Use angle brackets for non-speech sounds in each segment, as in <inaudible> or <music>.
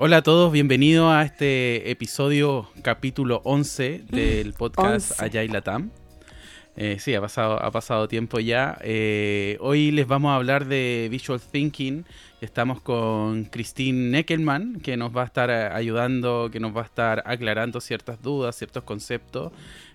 Hola a todos, bienvenidos a este episodio capítulo 11 del podcast Allá y Latam. Eh, sí, ha pasado, ha pasado tiempo ya. Eh, hoy les vamos a hablar de Visual Thinking. Estamos con Christine Neckelman, que nos va a estar eh, ayudando, que nos va a estar aclarando ciertas dudas, ciertos conceptos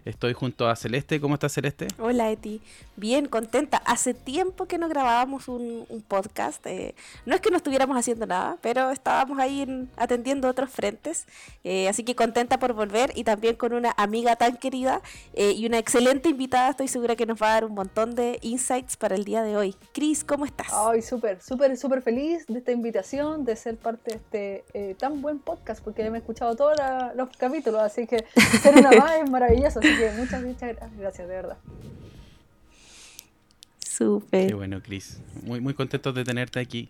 Estoy junto a Celeste. ¿Cómo estás, Celeste? Hola, Eti. Bien, contenta. Hace tiempo que no grabábamos un, podcast. Eh, no es que no estuviéramos haciendo nada, pero estábamos ahí atendiendo otros frentes. Eh, así que contenta por volver y también con una amiga tan querida eh, y una excelente invitada. Estoy segura que nos va a dar un montón de insights para el día de hoy. Cris, ¿cómo estás? Ay, súper, súper, súper feliz de esta invitación, de ser parte de este tan buen podcast, porque me he escuchado todos los capítulos, así que ser una <laughs> más es maravilloso muchas, muchas gracias, de verdad. Súper. Qué bueno, Cris. Muy, muy contentos de tenerte aquí.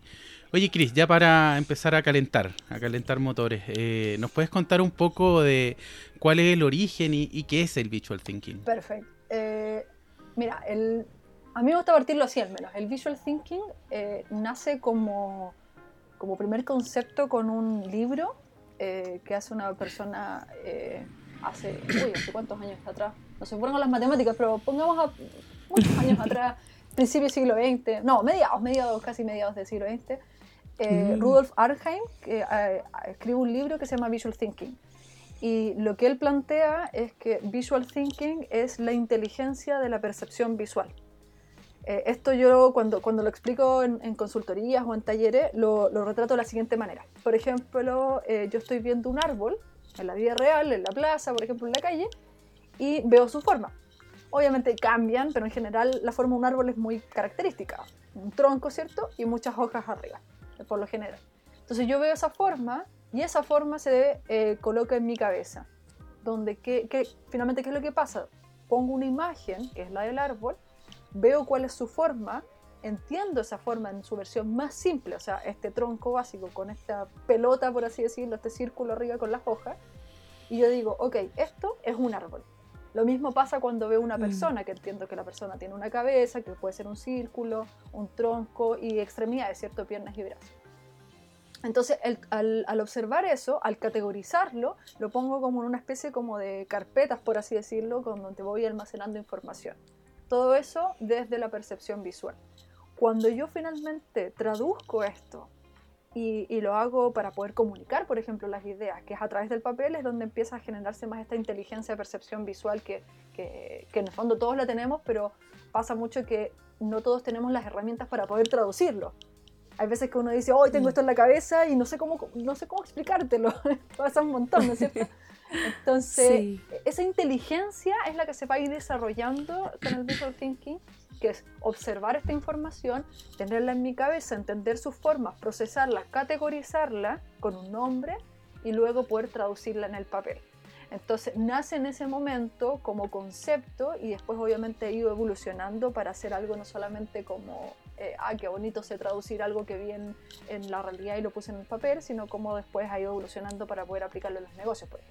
Oye, Cris, ya para empezar a calentar, a calentar motores, eh, ¿nos puedes contar un poco de cuál es el origen y, qué es el Visual Thinking? Perfecto. Eh, mira, el, a mí me gusta partirlo así al menos. El Visual Thinking eh, nace como, como primer concepto con un libro que hace una persona hace, uy, hace cuántos años atrás, no se fueron las matemáticas, pero pongamos a muchos años atrás, <laughs> principio del siglo XX, no, mediados, mediados, casi mediados del siglo XX, eh, mm. Rudolf Arnheim que, eh, escribe un libro que se llama Visual Thinking. Y lo que él plantea es que Visual Thinking es la inteligencia de la percepción visual. Eh, esto yo cuando, cuando lo explico en, consultorías o en talleres lo, lo, retrato de la siguiente manera. Por ejemplo, yo estoy viendo un árbol en la vida real, en la plaza, por ejemplo, en la calle, y veo su forma. Obviamente cambian, pero en general la forma de un árbol es muy característica. Un tronco, ¿cierto? Y muchas hojas arriba, por lo general. Entonces yo veo esa forma y esa forma se eh, coloca en mi cabeza. Donde, ¿qué, qué, finalmente, ¿qué es lo que pasa? Pongo una imagen, que es la del árbol, veo cuál es su forma entiendo esa forma en su versión más simple, o sea, este tronco básico con esta pelota, por así decirlo, este círculo arriba con las hojas, y yo digo, ok, esto es un árbol. Lo mismo pasa cuando veo una mm. persona, que entiendo que la persona tiene una cabeza, que puede ser un círculo, un tronco y extremidades, ¿cierto? Piernas y brazos. Entonces, al, al, observar eso, al categorizarlo, lo pongo como en una especie como de carpetas, por así decirlo, con donde voy almacenando información. Todo eso desde la percepción visual. Cuando yo finalmente traduzco esto y, lo hago para poder comunicar, por ejemplo, las ideas, que es a través del papel, es donde empieza a generarse más esta inteligencia de percepción visual que, que, que en el fondo todos la tenemos, pero pasa mucho que no todos tenemos las herramientas para poder traducirlo. Hay veces que uno dice, hoy tengo mm. esto en la cabeza y no sé cómo, no sé cómo explicártelo. <laughs> pasa un montón, ¿no es cierto? <laughs> Entonces, esa inteligencia es la que se va a ir desarrollando con el visual thinking que es observar esta información, tenerla en mi cabeza, entender sus formas, procesarla, categorizarla con un nombre y luego poder traducirla en el papel. Entonces nace en ese momento como concepto y después obviamente ha ido evolucionando para hacer algo no solamente como, eh, ah, qué bonito sé traducir algo que vi en, la realidad y lo puse en el papel, sino como después ha ido evolucionando para poder aplicarlo en los negocios. Pues.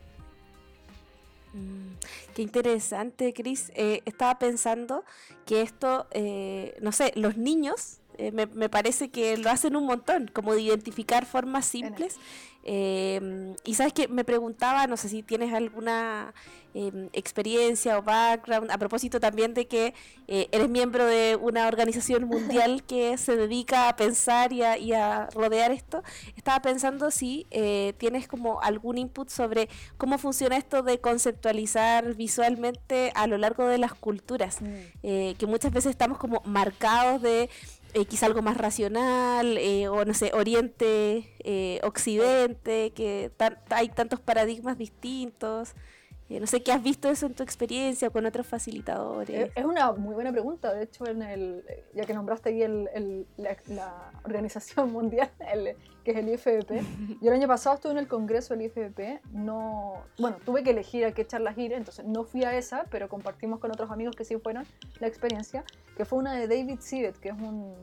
Mm, qué interesante, Cris. Eh, estaba pensando que esto, eh, no sé, los niños eh, me, me, parece que lo hacen un montón, como de identificar formas simples Em, y sabes que me preguntaba, no sé si tienes alguna em, experiencia o background, a propósito también de que eh, eres miembro de una organización mundial <laughs> que se dedica a pensar y a, rodear esto. Estaba pensando si eh, tienes como algún input sobre cómo funciona esto de conceptualizar visualmente a lo largo de las culturas, mm. eh, que muchas veces estamos como marcados de eh, quizá algo más racional, eh, o no sé, Oriente, eh, Occidente, que hay tantos paradigmas distintos. no sé, ¿qué has visto eso en tu experiencia con otros facilitadores? Es una muy buena pregunta, de hecho, en el, ya que nombraste ahí el, la, organización <laughs> mundial, que es el IFBP, yo el año pasado estuve en el congreso del IFBP, no, bueno, tuve que elegir a qué charlas ir, entonces no fui a esa, pero compartimos con otros amigos que sí fueron la experiencia, que fue una de David Sibet, que es un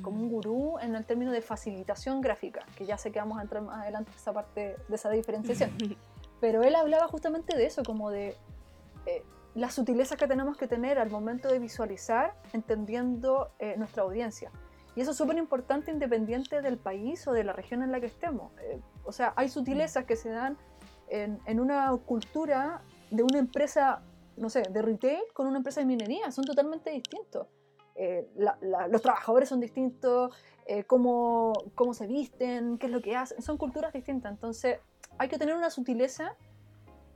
como un gurú en el término de facilitación gráfica, que ya sé que vamos a entrar más adelante en esa parte de esa diferenciación. <laughs> Pero él hablaba justamente de eso, como de eh, las sutilezas que tenemos que tener al momento de visualizar, entendiendo eh, nuestra audiencia. Y eso es súper importante independiente del país o de la región en la que estemos. Eh, O sea, hay sutilezas que se dan en, en una cultura de una empresa, no sé, de retail con una empresa de minería. Son totalmente distintos. Eh, los trabajadores son distintos, eh, cómo, cómo, se visten, qué es lo que hacen, son culturas distintas. Entonces hay que tener una sutileza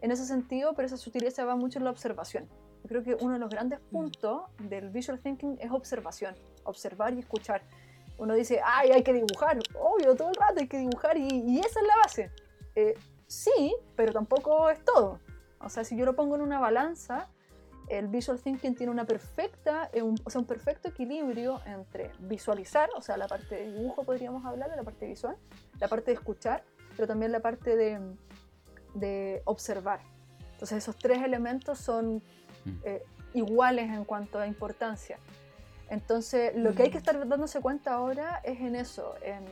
en ese sentido, pero esa sutileza va mucho en la observación. Yo creo que uno de los grandes mm. puntos del visual thinking es observación, observar y escuchar. Uno dice, ay, hay que dibujar, obvio, todo el rato hay que dibujar y, y esa es la base. Eh, sí, pero tampoco es todo. O sea, si yo lo pongo en una balanza, el visual thinking tiene una perfecta, eh, un, o sea, un perfecto equilibrio entre visualizar, o sea, la parte de dibujo podríamos hablar de la parte visual, la parte de escuchar, pero también la parte de, de observar. Entonces esos tres elementos son mm. eh, iguales en cuanto a importancia. Entonces lo que hay que mm. estar dándose cuenta ahora es en eso, en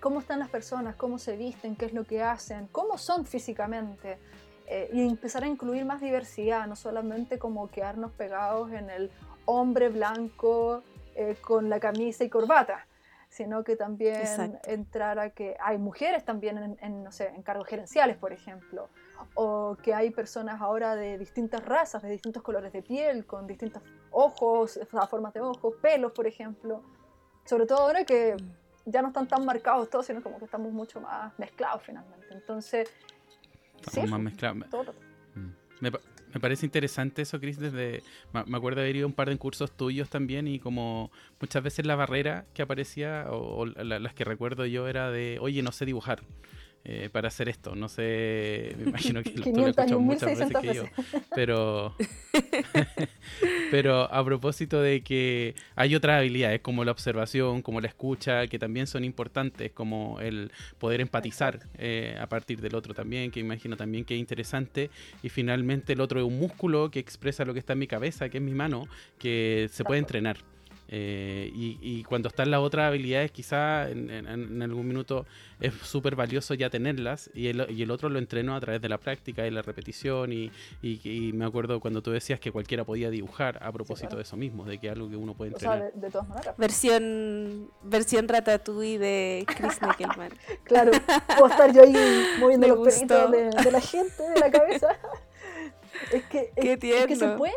cómo están las personas, cómo se visten, qué es lo que hacen, cómo son físicamente, eh, y empezar a incluir más diversidad, no solamente como quedarnos pegados en el hombre blanco eh, con la camisa y corbata, sino que también entrar a que hay mujeres también en, no sé, en cargos gerenciales, por ejemplo, o que hay personas ahora de distintas razas, de distintos colores de piel, con distintos ojos, formas de ojos, pelos, por ejemplo. Sobre todo ahora que ya no están tan marcados todos, sino como que estamos mucho más mezclados finalmente. Entonces, más mezclado. Mm. Me, me, parece interesante eso, Chris, desde... Me, acuerdo de haber ido a un par de cursos tuyos también y como muchas veces la barrera que aparecía, o, las que recuerdo yo, era de, oye, no sé dibujar. Eh, para hacer esto. No sé, me <laughs> imagino que tú lo has escuchado muchas veces que yo. Pero, <laughs> pero a propósito de que hay otras habilidades como la observación, como la escucha, que también son importantes, como el poder empatizar eh, a partir del otro también, que imagino también que es interesante. Y finalmente el otro es un músculo que expresa lo que está en mi cabeza, que es mi mano, que se puede entrenar. Eh, y, cuando están las otras habilidades, quizá en, algún minuto es súper valioso ya tenerlas y el, y el, otro lo entreno a través de la práctica y la repetición y, me acuerdo cuando tú decías que cualquiera podía dibujar a propósito de eso mismo, de que algo que uno puede entrenar. de, todas maneras. Versión, versión Ratatouille de Chris Nickelman. <laughs> claro, puedo estar yo ahí moviendo los pelitos de, la gente, de la cabeza. Es que, es, que se puede.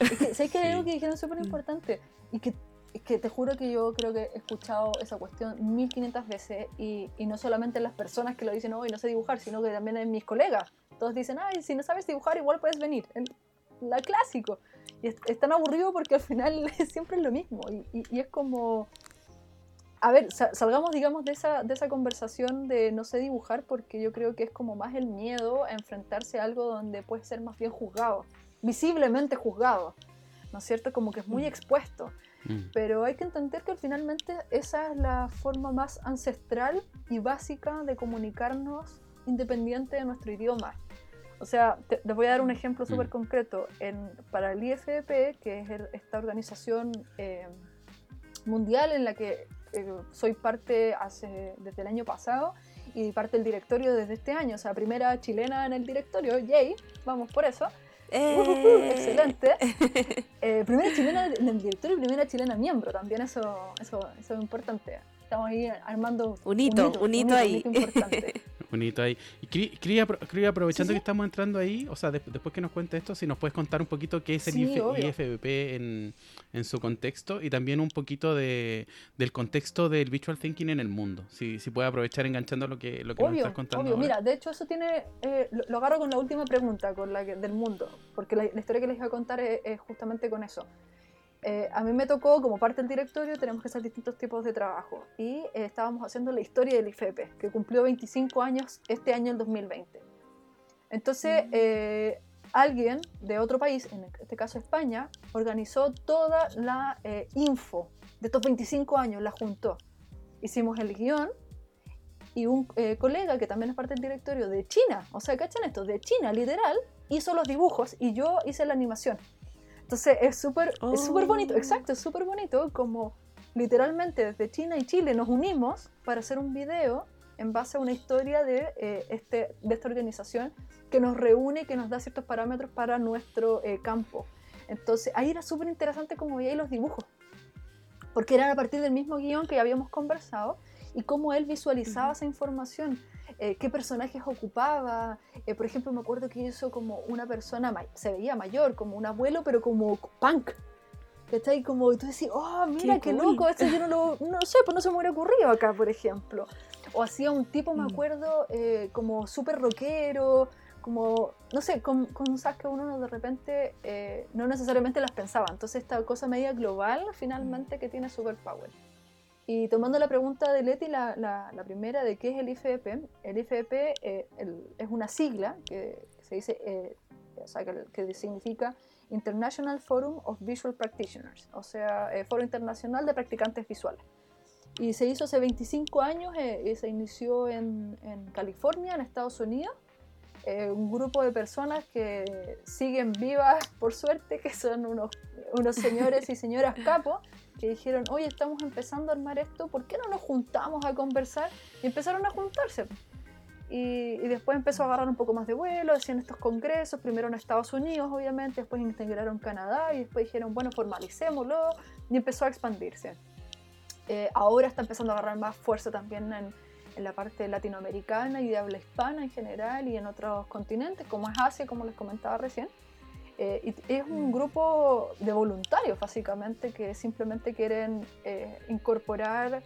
Es que, ¿Sabes que hay algo que dijeron súper importante? Y que, que te juro que yo creo que he escuchado esa cuestión 1500 veces y, y no solamente en las personas que lo dicen hoy no sé dibujar, sino que también en mis colegas. Todos dicen, ay, si no sabes dibujar, igual puedes venir. El, la clásico. Y es, tan aburrido porque al final <laughs> siempre es lo mismo. Y, y, es como. A ver, salgamos, digamos, de esa, de esa conversación de no sé dibujar, porque yo creo que es como más el miedo a enfrentarse a algo donde puede ser más bien juzgado, visiblemente juzgado. ¿no es cierto? Como que es muy mm. expuesto. Mm. Pero hay que entender que finalmente esa es la forma más ancestral y básica de comunicarnos independiente de nuestro idioma. O sea, les voy a dar un ejemplo mm. súper concreto. En, para el IFP, que es esta organización eh, mundial en la que eh, soy parte hace, desde el año pasado y parte del directorio desde este año, o sea, primera chilena en el directorio, yay, vamos por eso. Eh. excelente. <laughs> Eh, primera chilena en el directorio y primera chilena miembro, también eso, eso, eso es importante. Estamos ahí armando un hito, un hito, ahí. <laughs> Bonito ahí. Y quería, aprovechando que estamos entrando ahí, o sea, después que nos cuente esto, si nos puedes contar un poquito qué es el IFBP en, en, su contexto y también un poquito de, del contexto del visual thinking en el mundo. Si, si puedes aprovechar enganchando lo que, lo que nos estás contando. Obvio, mira, de hecho eso tiene, eh, lo, agarro con la última pregunta, con la del mundo, porque la, historia que les voy a contar es justamente con eso. Eh, a mí me tocó, como parte del directorio, tenemos que hacer distintos tipos de trabajo. Y eh, estábamos haciendo la historia del IFEPE, que cumplió 25 años este año, el 2020. Entonces, mm. eh, alguien de otro país, en este caso España, organizó toda la info de estos 25 años, la juntó. Hicimos el guion y un colega que también es parte del directorio de China, o sea, ¿cachan esto? De China, literal, hizo los dibujos y yo hice la animación. Entonces es súper súper bonito, oh. exacto, es súper bonito como literalmente desde China y Chile nos unimos para hacer un video en base a una historia de, eh, este, de esta organización que nos reúne y que nos da ciertos parámetros para nuestro eh, campo. Entonces ahí era súper interesante como veía los dibujos, porque eran a partir del mismo guion que habíamos conversado y cómo él visualizaba esa información. Eh, qué personajes ocupaba. Eh, por ejemplo, me acuerdo que hizo como una persona, se veía mayor, como un abuelo, pero como punk. ¿Cachai? Como y tú decís, oh, mira qué, loco, esto yo no lo no sé, pues no se me hubiera ocurrido acá, por ejemplo. O hacía un tipo, me mm. acuerdo, eh, como súper rockero, como, no sé, con, cosas que uno de repente no necesariamente las pensaba. Entonces esta cosa media global finalmente que tiene superpower. Y tomando la pregunta de Leti, la, la, primera de qué es el IFEP, el IFEP eh, es una sigla que se dice, eh, o sea, que, significa International Forum of Visual Practitioners, o sea, eh, Foro Internacional de Practicantes Visuales. Y se hizo hace 25 años y se inició en, en, California, en Estados Unidos. un grupo de personas que siguen vivas, por suerte, que son unos, unos señores y señoras capos, que dijeron, oye, estamos empezando a armar esto, ¿por qué no nos juntamos a conversar? Y empezaron a juntarse. Y, después empezó a agarrar un poco más de vuelo, hacían estos congresos, primero en Estados Unidos, obviamente, después integraron Canadá y después dijeron, bueno, formalicémoslo y empezó a expandirse. Eh, ahora está empezando a agarrar más fuerza también en, en la parte latinoamericana y de habla hispana en general y en otros continentes, como es Asia, como les comentaba recién. Eh, es un grupo de voluntarios, básicamente, que simplemente quieren eh, incorporar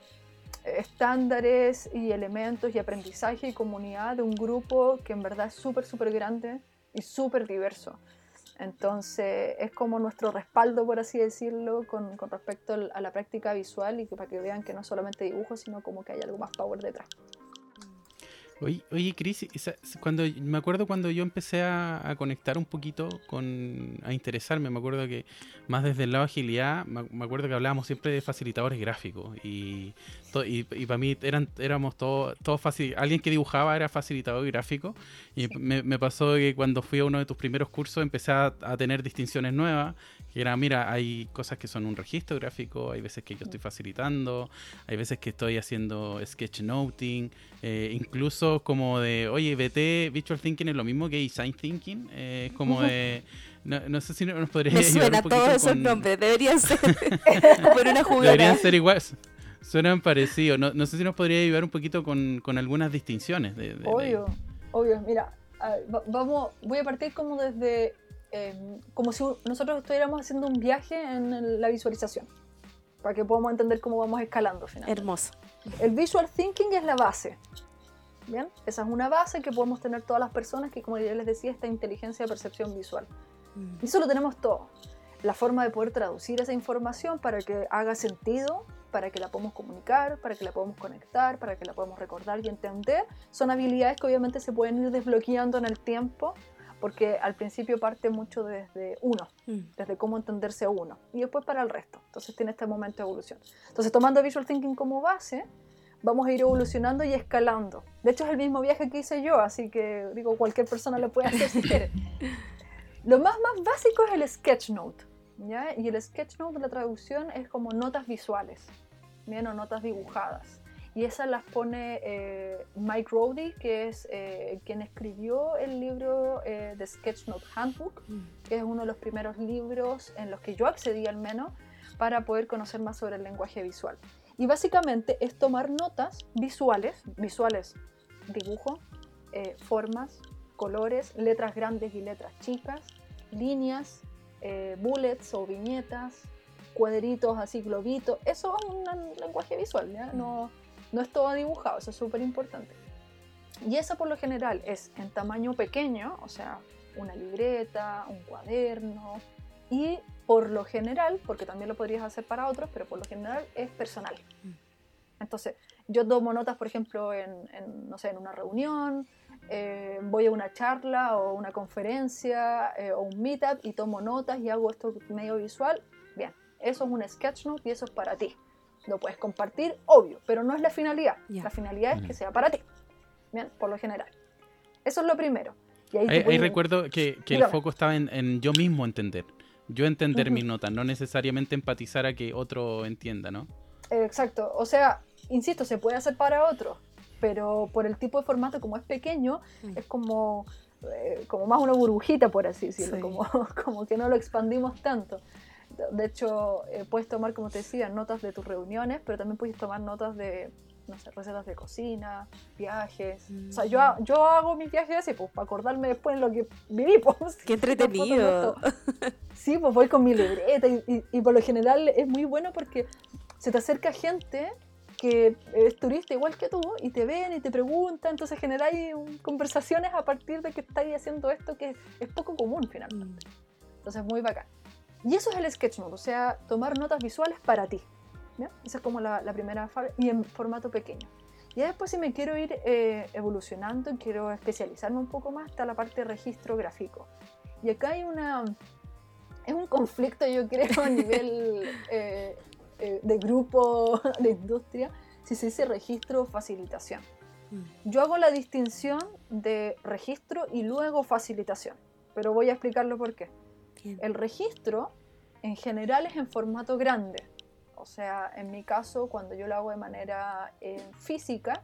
estándares y elementos y aprendizaje y comunidad de un grupo que en verdad es súper, súper grande y súper diverso. Entonces es como nuestro respaldo, por así decirlo, con, con respecto a la práctica visual y que para que vean que no solamente dibujo, sino como que hay algo más power detrás. Oye, oye Cris, cuando, me acuerdo cuando yo empecé a, conectar un poquito con, a interesarme, me acuerdo que más desde el lado de agilidad, me, acuerdo que hablábamos siempre de facilitadores gráficos y, y, para mí eran, éramos todos todo fácil, alguien que dibujaba era facilitador gráfico y me, pasó que cuando fui a uno de tus primeros cursos empecé a, a tener distinciones nuevas que era, mira, hay cosas que son un registro gráfico, hay veces que yo estoy facilitando, hay veces que estoy haciendo sketchnoting, eh, incluso como de, oye, VT, Visual Thinking es lo mismo que Design Thinking, eh, es como de... <laughs> No, sé si nos podría Me suena todos esos nombres, deberían ser <laughs> por una jugada. Deberían ser iguales. Suenan parecidos. No, no, sé si nos podría ayudar un poquito con, con algunas distinciones. De, obvio, obvio. Mira, vamos, voy a partir como desde Em, como si nosotros estuviéramos haciendo un viaje en la visualización, para que podamos entender cómo vamos escalando finalmente. Hermoso. El visual thinking es la base. Bien, esa es una base que podemos tener todas las personas que, como ya les decía, esta inteligencia de percepción visual. Mm. Y eso lo tenemos todo. La forma de poder traducir esa información para que haga sentido, para que la podamos comunicar, para que la podamos conectar, para que la podamos recordar y entender, son habilidades que obviamente se pueden ir desbloqueando en el tiempo porque al principio parte mucho desde uno, mm. desde cómo entenderse uno, y después para el resto. Entonces tiene este momento de evolución. Entonces tomando Visual Thinking como base, vamos a ir evolucionando y escalando. De hecho es el mismo viaje que hice yo, así que digo, cualquier persona lo puede hacer si quiere. <laughs> Lo más, más básico es el sketchnote, ¿ya? Y el sketchnote, la traducción es como notas visuales, ¿bien? O notas dibujadas y esas las pone eh, Mike Rowdy, que es eh, quien escribió el libro eh, The Sketchnote Handbook, mm. que es uno de los primeros libros en los que yo accedí al menos para poder conocer más sobre el lenguaje visual. Y básicamente es tomar notas visuales, visuales, dibujo, formas, colores, letras grandes y letras chicas, líneas, bullets o viñetas, cuadritos así, globitos. Eso es un lenguaje visual, ¿ya? No, no es todo dibujado, eso es súper importante. Y eso por lo general es en tamaño pequeño, o sea, una libreta, un cuaderno, y por lo general, porque también lo podrías hacer para otros, pero por lo general es personal. Mm. Entonces, yo tomo notas, por ejemplo, en, no sé, en una reunión, eh, voy a una charla o una conferencia eh, o un meetup y tomo notas y hago esto medio visual. Bien, eso es un sketchnote y eso es para ti. Lo puedes compartir, obvio, pero no es la finalidad. La finalidad es que sea para ti. Bien, por lo general. Eso es lo primero. Y ahí, recuerdo que, el foco estaba en, yo mismo entender. Yo entender mi nota, no necesariamente empatizar a que otro entienda, ¿no? Exacto. O sea, insisto, se puede hacer para otro, pero por el tipo de formato, como es pequeño, es como, eh, como más una burbujita, por así decirlo, como, <laughs> como que no lo expandimos tanto. De hecho, eh, puedes tomar, como te decía, notas de tus reuniones, pero también puedes tomar notas de, no sé, recetas de cocina, viajes. O sea, yo, yo hago mis viajes así, pues, para acordarme después en lo que viví, <laughs> pues. Qué entretenido. Sí, pues voy con mi libreta y, y, por lo general es muy bueno porque se te acerca gente que es turista igual que tú y te ven y te preguntan, entonces generáis conversaciones a partir de que estáis haciendo esto que es poco común finalmente. Mm. Entonces, muy bacán. Y eso es el sketch mode, o sea, tomar notas visuales para ti. Esa es como la, primera fase y en formato pequeño. Y después si me quiero ir eh, evolucionando y quiero especializarme un poco más, está la parte de registro gráfico. Y acá hay una... Es un conflicto, yo creo, a nivel <laughs> eh, eh, de grupo, de industria, si se dice registro o facilitación. Mm. Yo hago la distinción de registro y luego facilitación, pero voy a explicarlo por qué. El registro en general es en formato grande, o sea, en mi caso, cuando yo lo hago de manera eh, física,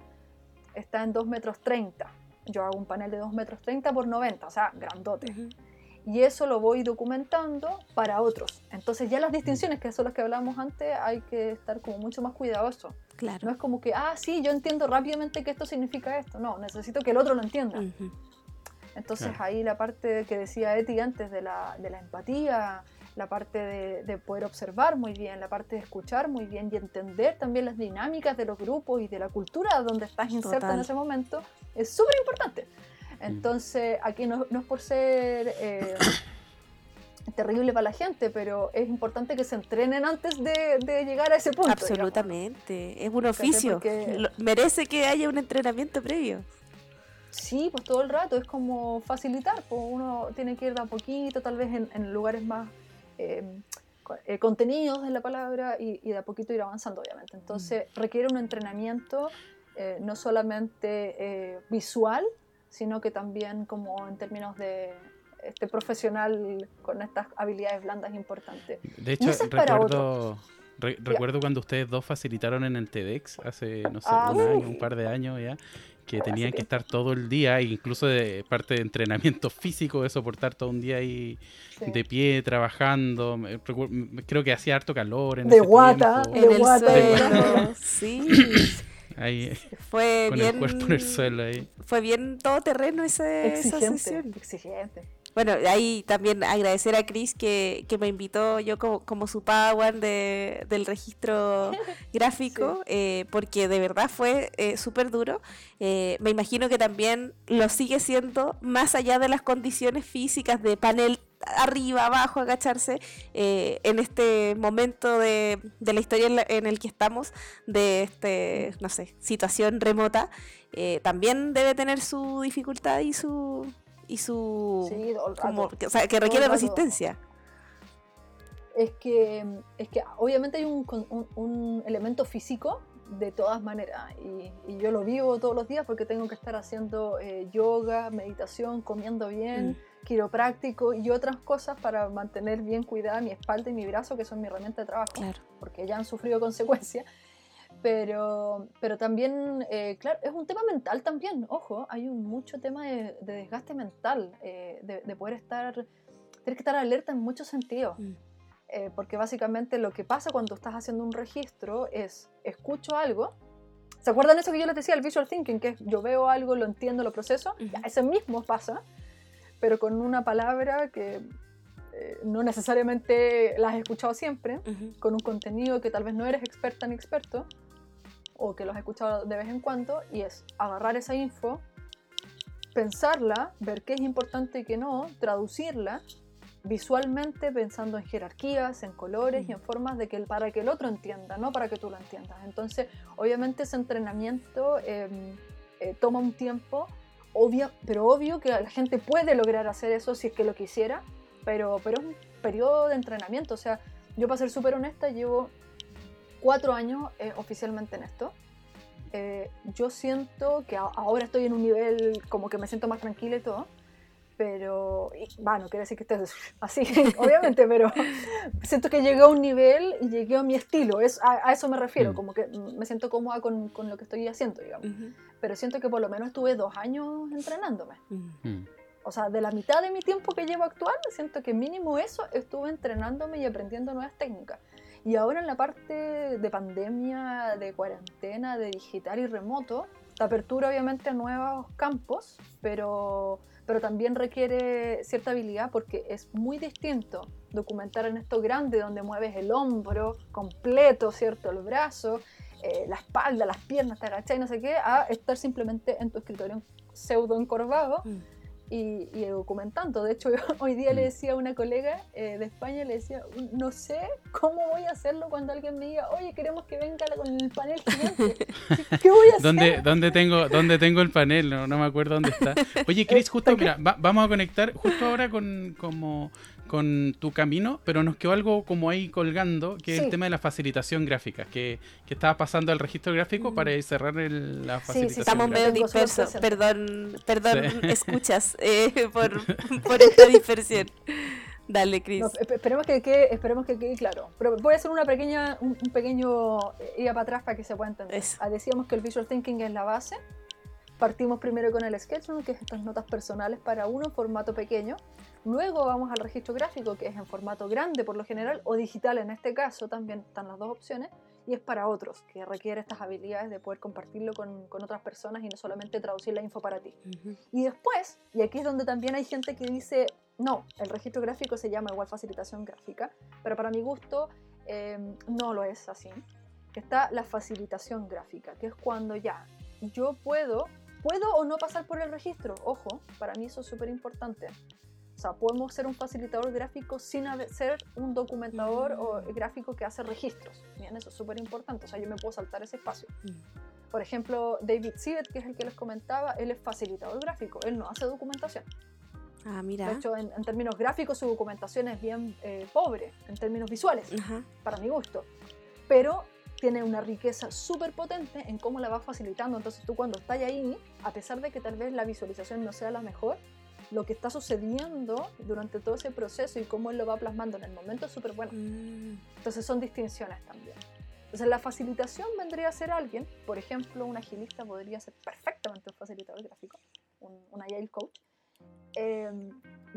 está en 2 metros 30. Yo hago un panel de 2 metros 30 por 90, o sea, grandote. Y eso lo voy documentando para otros. Entonces ya las distinciones, que son las que hablábamos antes, hay que estar como mucho más cuidadoso. Claro. No es como que, ah, sí, yo entiendo rápidamente que esto significa esto. No, necesito que el otro lo entienda. Entonces ahí la parte que decía Eti antes de la, de la empatía, la parte de, poder observar muy bien, la parte de escuchar muy bien y entender también las dinámicas de los grupos y de la cultura donde estás inserto en ese momento, es súper importante. Mm. Entonces, aquí no, es por ser eh, <coughs> terrible para la gente, pero es importante que se entrenen antes de, llegar a ese punto. Absolutamente, es un oficio, merece que haya un entrenamiento previo. Sí, pues todo el rato, es como facilitar, pues uno tiene que ir de a poquito, tal vez en lugares más Em, eh, contenidos en la palabra y, de a poquito ir avanzando, obviamente. Entonces mm. requiere un entrenamiento eh, no solamente eh, visual, sino que también como en términos de este profesional con estas habilidades blandas importantes. De hecho, recuerdo, recuerdo cuando ustedes dos facilitaron en el TEDx hace, no sé, ah, un año, un par de años ya, que tenían que estar todo el día, incluso de parte de entrenamiento <laughs> físico, de soportar todo un día ahí de pie, trabajando. Creo que hacía harto calor. En de guata, en el suelo. Sí. <clears throat> Ahí, fue con bien, el cuerpo en el suelo ahí. Fue bien todoterreno esa, esa sesión. Exigente. Bueno, ahí también agradecer a Chris que, que me invitó yo como, como su Padawan de, del registro <laughs> gráfico, eh, porque de verdad fue eh, súper duro. Eh, me imagino que también lo sigue siendo más allá de las condiciones físicas de panel arriba, abajo, agacharse, en este momento de, de la historia en, en, el que estamos, de este, no sé, situación remota, también debe tener su dificultad y su y su... o sea, que requiere resistencia. Es que, es que obviamente hay un, un, elemento físico de todas maneras y, y, yo lo vivo todos los días porque tengo que estar haciendo eh, yoga, meditación, comiendo bien, mm. quiropráctico y otras cosas para mantener bien cuidada mi espalda y mi brazo que son mi herramienta de trabajo porque ya han sufrido <laughs> consecuencias pero, pero también, eh, claro, es un tema mental también, ojo, hay un mucho tema de, desgaste mental, eh, de, poder estar, tienes que estar alerta en muchos sentidos. Mm. Eh, porque básicamente lo que pasa cuando estás haciendo un registro es, escucho algo, ¿se acuerdan eso que yo les decía, el visual thinking? Que yo veo algo, lo entiendo, lo proceso, ese mismo pasa, pero con una palabra que no necesariamente la has escuchado siempre, con un contenido que tal vez no eres experta ni experto, o que los he escuchado de vez en cuando, y es agarrar esa info, pensarla, ver qué es importante y qué no, traducirla visualmente pensando en jerarquías, en colores y en formas de que el, para que el otro entienda, no para que tú lo entiendas. Entonces, obviamente ese entrenamiento em, eh, toma un tiempo, obvio, pero obvio que la gente puede lograr hacer eso si es que lo quisiera, pero, pero es un periodo de entrenamiento. O sea, yo para ser súper honesta, llevo cuatro años eh, oficialmente en esto. Eh, yo siento que ahora estoy en un nivel como que me siento más tranquila y todo, pero, bueno, quiere decir que estés <laughs> así, <laughs> obviamente, pero siento que llegué a un nivel y llegué a mi estilo, es, a, eso me refiero, mm. como que me siento cómoda con, con lo que estoy haciendo, digamos. Pero siento que por lo menos estuve dos años entrenándome. Mm. O sea, de la mitad de mi tiempo que llevo actual, siento que mínimo eso estuve entrenándome y aprendiendo nuevas técnicas. Y ahora en la parte de pandemia, de cuarentena, de digital y remoto, apertura obviamente a nuevos campos, pero, pero también requiere cierta habilidad porque es muy distinto documentar en esto grande donde mueves el hombro completo, ¿cierto? El brazo, eh, la espalda, las piernas, te agachas y no sé qué, a estar simplemente en tu escritorio pseudo encorvado. Mm y, documentando. De hecho, <laughs> hoy día le mm. decía a una colega eh, de España, le decía, no sé cómo voy a hacerlo cuando alguien me diga, oye, queremos que venga con el panel gigante. <laughs> ¿Qué voy a hacer? ¿Dónde, tengo, ¿Dónde tengo el panel? No, no me acuerdo dónde está. Oye, Chris, <laughs> justo, mira, vamos a conectar justo ahora con como con tu camino, pero nos quedó algo como ahí colgando, que es el tema de la facilitación gráfica, que, que estaba pasando el registro gráfico para cerrar el, la facilitación. Sí, sí, estamos medio dispersos, perdón, perdón, <laughs> escuchas eh, <laughs> por, por esta dispersión. Dale, Cris. esperemos, que quede, esperemos que quede claro. Pero voy a hacer una pequeña, un, pequeño eh, ida para atrás para que se pueda entender. Ah, decíamos que el visual thinking es la base. Partimos primero con el sketchnote, que es estas notas personales para uno en formato pequeño. Luego vamos al registro gráfico, que es en formato grande por lo general, o digital en este caso, también están las dos opciones, y es para otros, que requiere estas habilidades de poder compartirlo con, con otras personas y no solamente traducir la info para ti. Y después, y aquí es donde también hay gente que dice, no, el registro gráfico se llama igual facilitación gráfica, pero para mi gusto em, no lo es así. Está la facilitación gráfica, que es cuando ya yo puedo, puedo o no pasar por el registro, ojo, para mí eso es súper importante. O sea, podemos ser un facilitador gráfico sin ser un documentador o mm. gráfico que hace registros. Bien, eso es súper importante. O sea, yo me puedo saltar ese espacio. Mm. Por ejemplo, David Sibet, que es el que les comentaba, él es facilitador gráfico. Él no hace documentación. Ah, mira. De hecho, en, términos gráficos, su documentación es bien eh, pobre, en términos visuales, para mi gusto. Pero tiene una riqueza súper potente en cómo la va facilitando. Entonces, tú cuando estás ahí, a pesar de que tal vez la visualización no sea la mejor, lo que está sucediendo durante todo ese proceso y cómo él lo va plasmando en el momento es súper bueno. Mm. Entonces son distinciones también. Entonces la facilitación vendría a ser alguien, por ejemplo, un agilista podría ser perfectamente un facilitador gráfico, un, un agile coach, em,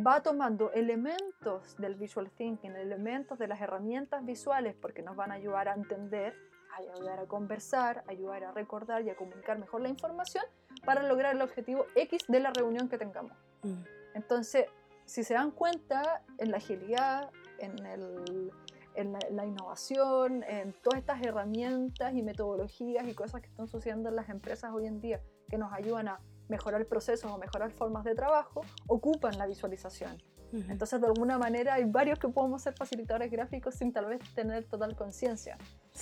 va tomando elementos del visual thinking, elementos de las herramientas visuales, porque nos van a ayudar a entender, a ayudar a conversar, a ayudar a recordar y a comunicar mejor la información para lograr el objetivo X de la reunión que tengamos. Mm. Entonces, si se dan cuenta, en la agilidad, en, el, en la, innovación, en todas estas herramientas y metodologías y cosas que están sucediendo en las empresas hoy en día que nos ayudan a mejorar procesos o mejorar formas de trabajo, ocupan la visualización. Entonces, de alguna manera, hay varios que podemos ser facilitadores gráficos sin tal vez tener total conciencia.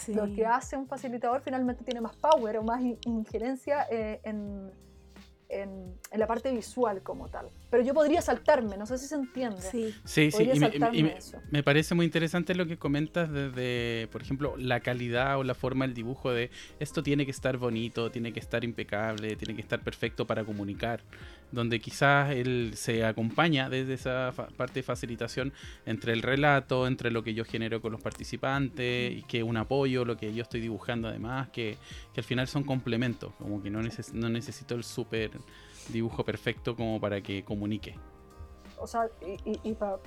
Lo que hace un facilitador finalmente tiene más power o más injerencia eh, en, en, la parte visual como tal. Pero yo podría saltarme, no sé si se entiende. Sí, sí, sí. Y, me, me, parece muy interesante lo que comentas desde, por ejemplo, la calidad o la forma del dibujo de esto tiene que estar bonito, tiene que estar impecable, tiene que estar perfecto para comunicar donde quizás él se acompaña desde esa parte de facilitación entre el relato, entre lo que yo genero con los participantes, y que un apoyo, lo que yo estoy dibujando además, que, al final son complementos, como que no, no necesito el súper dibujo perfecto como para que comunique. O sea, y, para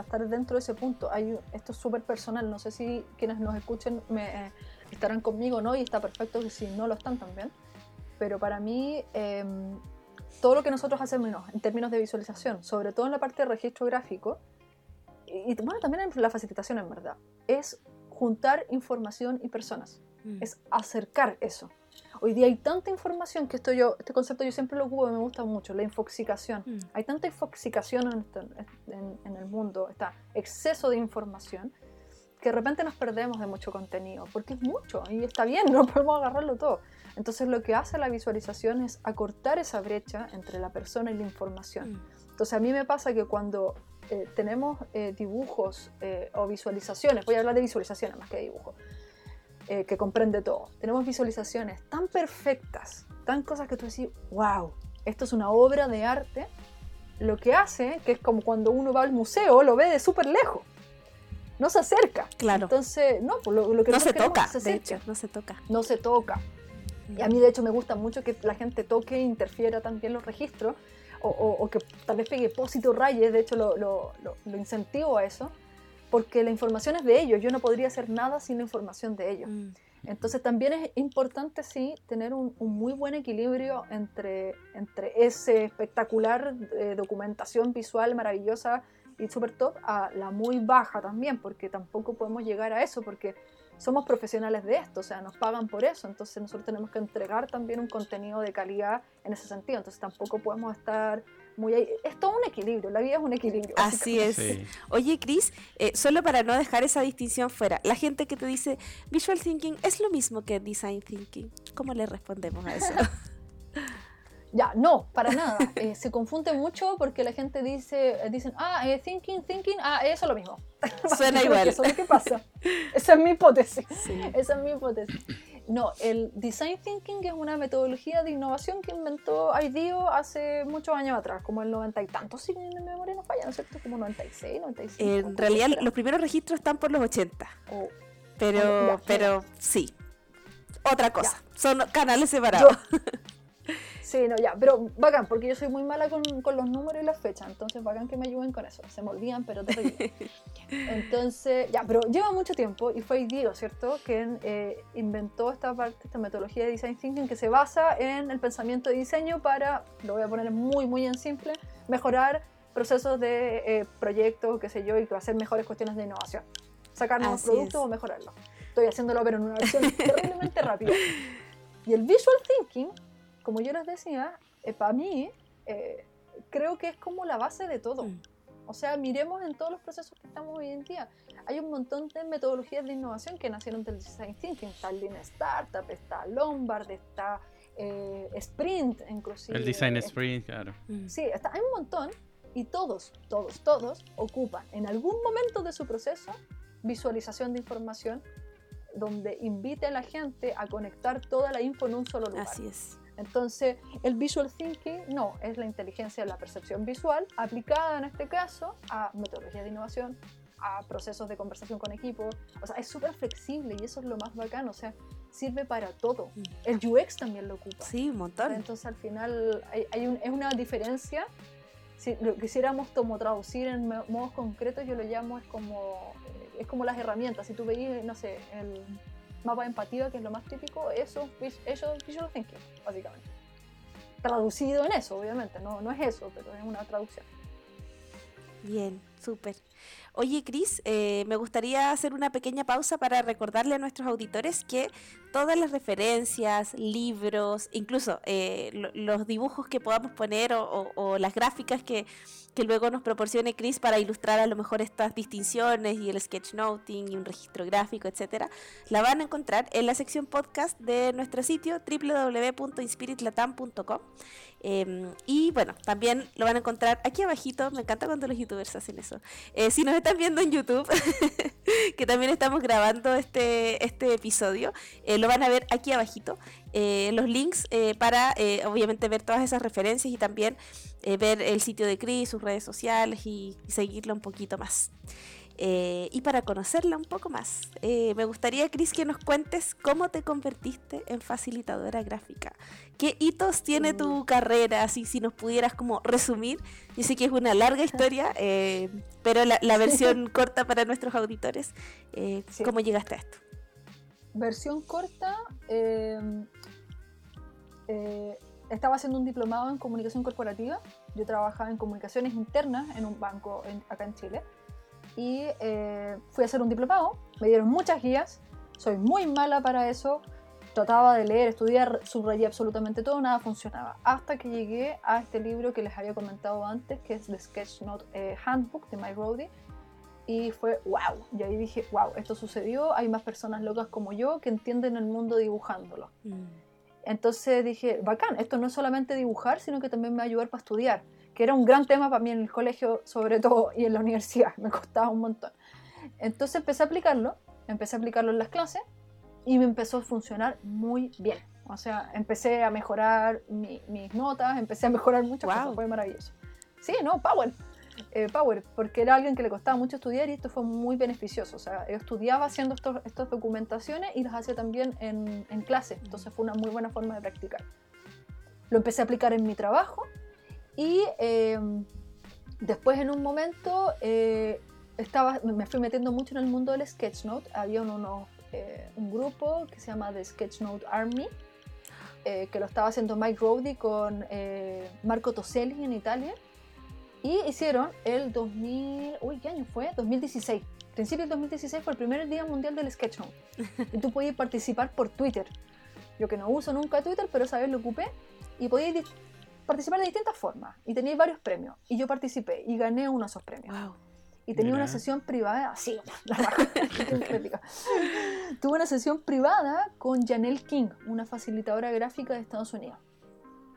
estar dentro de ese punto, hay, esto es súper personal, no sé si quienes nos escuchen me, eh, estarán conmigo, ¿no? Y está perfecto si no lo están también. Pero para mí... Em, todo lo que nosotros hacemos en términos de visualización, sobre todo en la parte de registro gráfico, y, bueno, también en la facilitación en verdad, es juntar información y personas, mm. es acercar eso. Hoy día hay tanta información que esto yo, este concepto yo siempre lo ocupo y me gusta mucho, la infoxicación. Mm. Hay tanta infoxicación en, en, el mundo, está exceso de información, que de repente nos perdemos de mucho contenido, porque es mucho y está bien, <laughs> no podemos agarrarlo todo. Entonces lo que hace la visualización es acortar esa brecha entre la persona y la información. Mm. Entonces a mí me pasa que cuando eh, tenemos eh, dibujos eh, o visualizaciones, voy a hablar de visualizaciones más que de dibujos, que comprende todo, tenemos visualizaciones tan perfectas, tan cosas que tú decís, wow, esto es una obra de arte, lo que hace, que es como cuando uno va al museo, lo ve de súper lejos no se acerca. Claro. Entonces, no, pues lo, que no se toca, de hecho, no se toca. No se toca. Y a mí de hecho me gusta mucho que la gente toque e interfiera también los registros o, que tal vez pegue pósito rayes, de hecho lo, lo, lo, incentivo a eso, porque la información es de ellos, yo no podría hacer nada sin la información de ellos. Mm. Entonces también es importante, sí, tener un, un muy buen equilibrio entre, entre ese espectacular eh, documentación visual maravillosa y super top a la muy baja también, porque tampoco podemos llegar a eso, porque somos profesionales de esto, o sea, nos pagan por eso, entonces nosotros tenemos que entregar también un contenido de calidad en ese sentido, entonces tampoco podemos estar muy ahí. Es todo un equilibrio, la vida es un equilibrio. Así es. Sí. Oye, Chris, eh, solo para no dejar esa distinción fuera, la gente que te dice visual thinking es lo mismo que design thinking. ¿Cómo le respondemos a eso? <laughs> Ya, no, para nada. Eh, se confunde mucho porque la gente dice, eh, dicen, ah, eh, thinking, thinking, ah, eso es lo mismo. <laughs> Suena igual. Eso es lo que pasa. Esa es mi hipótesis. Sí. Esa es mi hipótesis. No, el design thinking es una metodología de innovación que inventó IDEO hace muchos años atrás, como el noventa y tantos, si mi memoria no falla, ¿no es cierto? Como 96, 95. En realidad, los primeros registros están por los 80, O- pero, Ya, pero sí. Otra cosa, son canales separados. <laughs> Sí, no, ya, pero bacán, porque yo soy muy mala con, con los números y las fechas, entonces bacán que me ayuden con eso, se me olvidan, pero terrible. <laughs> Entonces, ya, pero lleva mucho tiempo y fue Diego, ¿cierto?, que eh, inventó esta parte, esta metodología de Design Thinking que se basa en el pensamiento de diseño para, lo voy a poner muy, muy en simple, mejorar procesos de eh, proyectos, qué sé yo, y hacer mejores cuestiones de innovación. Sacar nuevos productos o mejorarlos. Estoy haciéndolo, pero en una versión <laughs> terriblemente rápida. Y el Visual Thinking, como yo les decía, para mí eh, creo que es como la base de todo. Mm. O sea, miremos en todos los procesos que estamos hoy en día. Hay un montón de metodologías de innovación que nacieron del Design Thinking. Está Lean Startup, está Lombard, está eh, Sprint, inclusive. El design Eh, sprint, claro. Mm. Sí, está, hay un montón y todos, todos, todos ocupan en algún momento de su proceso visualización de información donde invite a la gente a conectar toda la info en un solo lugar. Así es. Entonces, el visual thinking no, es la inteligencia de la percepción visual aplicada en este caso a metodologías de innovación, a procesos de conversación con equipos. O sea, es súper flexible y eso es lo más bacano. O sea, sirve para todo. El UX también lo ocupa. Sí, un montón. Entonces, al final, hay, hay un- es una diferencia. Si lo quisiéramos como traducir en mo- modos concretos, yo lo llamo es como, es como las herramientas. Si tú veis, no sé, el mapa empatía, que es lo más típico, eso es visual thinking, básicamente. Traducido en eso, obviamente, no, no es eso, pero es una traducción. Bien, súper. Oye, Cris, eh, me gustaría hacer una pequeña pausa para recordarle a nuestros auditores que todas las referencias, libros, incluso eh, lo- los dibujos que podamos poner o, las gráficas que, que luego nos proporcione Cris para ilustrar a lo mejor estas distinciones y el sketchnoting y un registro gráfico, etcétera, la van a encontrar en la sección podcast de nuestro sitio www.inspiritlatam.com. Eh, y bueno, también lo van a encontrar aquí abajito. Me encanta cuando los youtubers hacen eso. Eh, si nos están viendo en YouTube, <laughs> que también estamos grabando este, este episodio, eh, lo van a ver aquí abajito. eh, los links para obviamente ver todas esas referencias y también ver el sitio de Chris, sus redes sociales y, seguirla un poquito más. Eh, y para conocerla un poco más, eh, me gustaría, Cris, que nos cuentes cómo te convertiste en facilitadora gráfica. ¿Qué hitos tiene tu carrera? Así, si nos pudieras como resumir. Yo sé que es una larga historia, eh, pero la, la versión <laughs> corta para nuestros auditores. eh, Sí. ¿Cómo llegaste a esto? Versión corta, eh, eh, estaba haciendo un diplomado en comunicación corporativa. Yo trabajaba en comunicaciones internas en un banco en- acá en Chile. Y eh, fui a hacer un diplomado, me dieron muchas guías, soy muy mala para eso. Trataba de leer, estudiar, subrayé absolutamente todo, nada funcionaba. Hasta que llegué a este libro que les había comentado antes, que es The Sketch Note eh, Handbook de Mike Roddy y fue wow. Y ahí dije, wow, esto sucedió, hay más personas locas como yo que entienden el mundo dibujándolo. Entonces dije, bacán, esto no es solamente dibujar, sino que también me va a ayudar para estudiar, que era un gran tema para mí en el colegio, sobre todo, y en la universidad, me costaba un montón. Entonces empecé a aplicarlo, empecé a aplicarlo en las clases y me empezó a funcionar muy bien. O sea, empecé a mejorar mi- mis notas, empecé a mejorar muchas Wow. cosas, fue maravilloso. Sí, no, Power. Eh, Power, porque era alguien que le costaba mucho estudiar y esto fue muy beneficioso. O sea, yo estudiaba haciendo estos, estas documentaciones y las hacía también en, en clase. Entonces fue una muy buena forma de practicar. Lo empecé a aplicar en mi trabajo y eh, después en un momento eh, estaba, me fui metiendo mucho en el mundo del sketchnote. Había uno, eh, un grupo que se llama The Sketchnote Army, eh, que lo estaba haciendo Mike Rowdy con eh, Marco Toselli en Italia. Y hicieron el 2000, uy, ¿qué año fue? 2016. Principio del 2016 fue el primer día mundial del sketchnote. y tú podías participar por Twitter. Yo que no uso nunca Twitter, pero esa vez lo ocupé. Y podías participar de distintas formas. Y teníais varios premios. Y yo participé y gané uno de esos premios. Wow. Y tenía una sesión privada, así, <laughs> <laughs> Tuve una sesión privada con Janelle King, una facilitadora gráfica de Estados Unidos.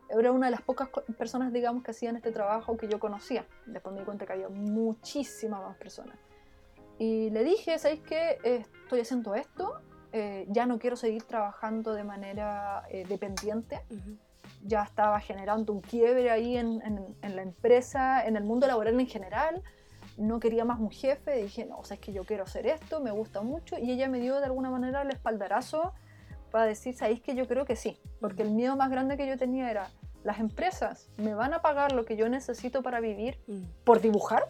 Era una de las pocas personas, digamos, que hacían este trabajo que yo conocía. Después me di cuenta que había muchísimas más personas. Y le dije, ¿sabéis qué? estoy haciendo esto, eh, ya no quiero seguir trabajando de manera eh, dependiente. Ya estaba generando un quiebre ahí en, en, la empresa, en el mundo laboral en general. No quería más un jefe. Dije, no, o sea, es que yo quiero hacer esto, me gusta mucho. Y ella me dio de alguna manera el espaldarazo para decir, ¿sabéis que yo creo que sí? Porque el miedo más grande que yo tenía era, ¿las empresas me van a pagar lo que yo necesito para vivir mm. por dibujar?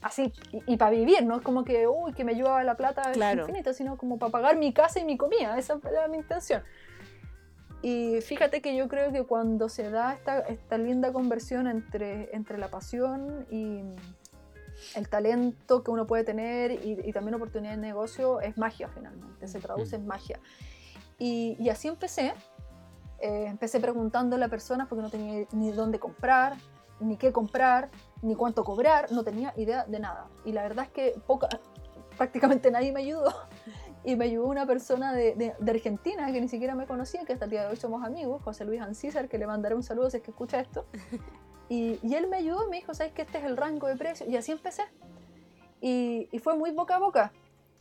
así, y, para vivir, no es como que, uy, que me lleva la plata claro. infinita, sino como para pagar mi casa y mi comida, esa era mi intención. Y fíjate que yo creo que cuando se da esta, esta linda conversión entre, entre la pasión y el talento que uno puede tener y, también oportunidad de negocio, es magia finalmente, se traduce en magia. Y, y así empecé. Eh, empecé preguntando a la persona porque no tenía ni dónde comprar, ni qué comprar, ni cuánto cobrar, no tenía idea de nada. Y la verdad es que poca, prácticamente nadie me ayudó. Y me ayudó una persona de, de, Argentina que ni siquiera me conocía, que hasta el día de hoy somos amigos, José Luis Ancísar, que le mandaré un saludo si es que escucha esto. <laughs> Y, y, él me ayudó y me dijo, ¿sabes que este es el rango de precio? Y así empecé. Y, y, fue muy boca a boca.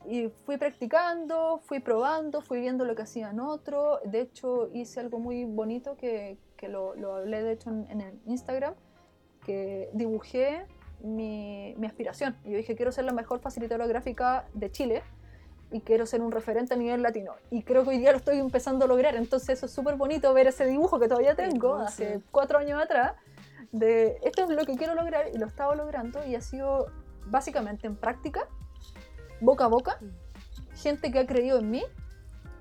Y fui practicando, fui probando, fui viendo lo que hacían otros. De hecho, hice algo muy bonito que, que lo, lo, hablé, de hecho, en, en el Instagram que dibujé mi, mi, aspiración. Y yo dije, quiero ser la mejor facilitadora gráfica de Chile y quiero ser un referente a nivel latino. Y creo que hoy día lo estoy empezando a lograr. Entonces eso es súper bonito ver ese dibujo que todavía tengo, hace cuatro años atrás, de esto es lo que quiero lograr y lo estaba logrando y ha sido básicamente en práctica, boca a boca, gente que ha creído en mí